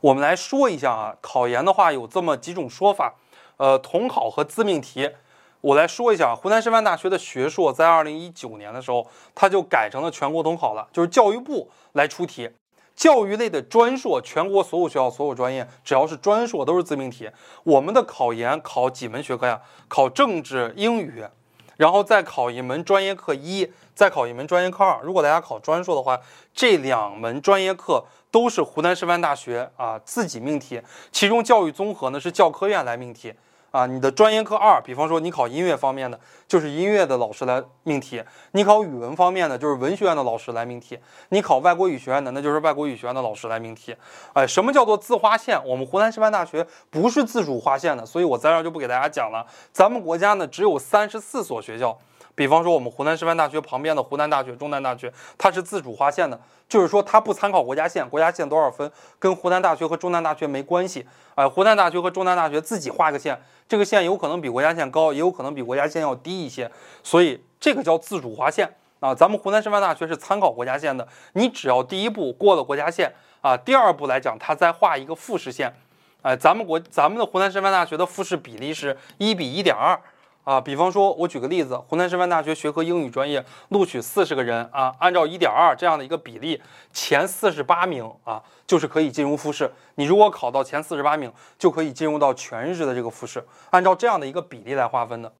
我们来说一下啊，考研的话有这么几种说法，呃，统考和自命题。我来说一下，湖南师范大学的学硕在二零一九年的时候，它就改成了全国统考了，就是教育部来出题。教育类的专硕，全国所有学校所有专业，只要是专硕都是自命题。我们的考研考几门学科呀？考政治、英语，然后再考一门专业课一，再考一门专业课二。如果大家考专硕的话，这两门专业课都是湖南师范大学啊自己命题，其中教育综合呢是教科院来命题。啊，你的专业课二，比方说你考音乐方面的，就是音乐的老师来命题；你考语文方面的，就是文学院的老师来命题；你考外国语学院的，那就是外国语学院的老师来命题。哎，什么叫做自划线？我们湖南师范大学不是自主划线的，所以我在这就不给大家讲了。咱们国家呢只有三十四所学校。比方说，我们湖南师范大学旁边的湖南大学、中南大学，它是自主划线的，就是说它不参考国家线，国家线多少分跟湖南大学和中南大学没关系。哎，湖南大学和中南大学自己画个线，这个线有可能比国家线高，也有可能比国家线要低一些，所以这个叫自主划线啊。咱们湖南师范大学是参考国家线的，你只要第一步过了国家线啊，第二步来讲，它再画一个复试线。哎，咱们国咱们的湖南师范大学的复试比例是一比一点二。啊，比方说，我举个例子，湖南师范大学学科英语专业录取四十个人啊，按照一点二这样的一个比例，前四十八名啊，就是可以进入复试。你如果考到前四十八名，就可以进入到全日制的这个复试，按照这样的一个比例来划分的。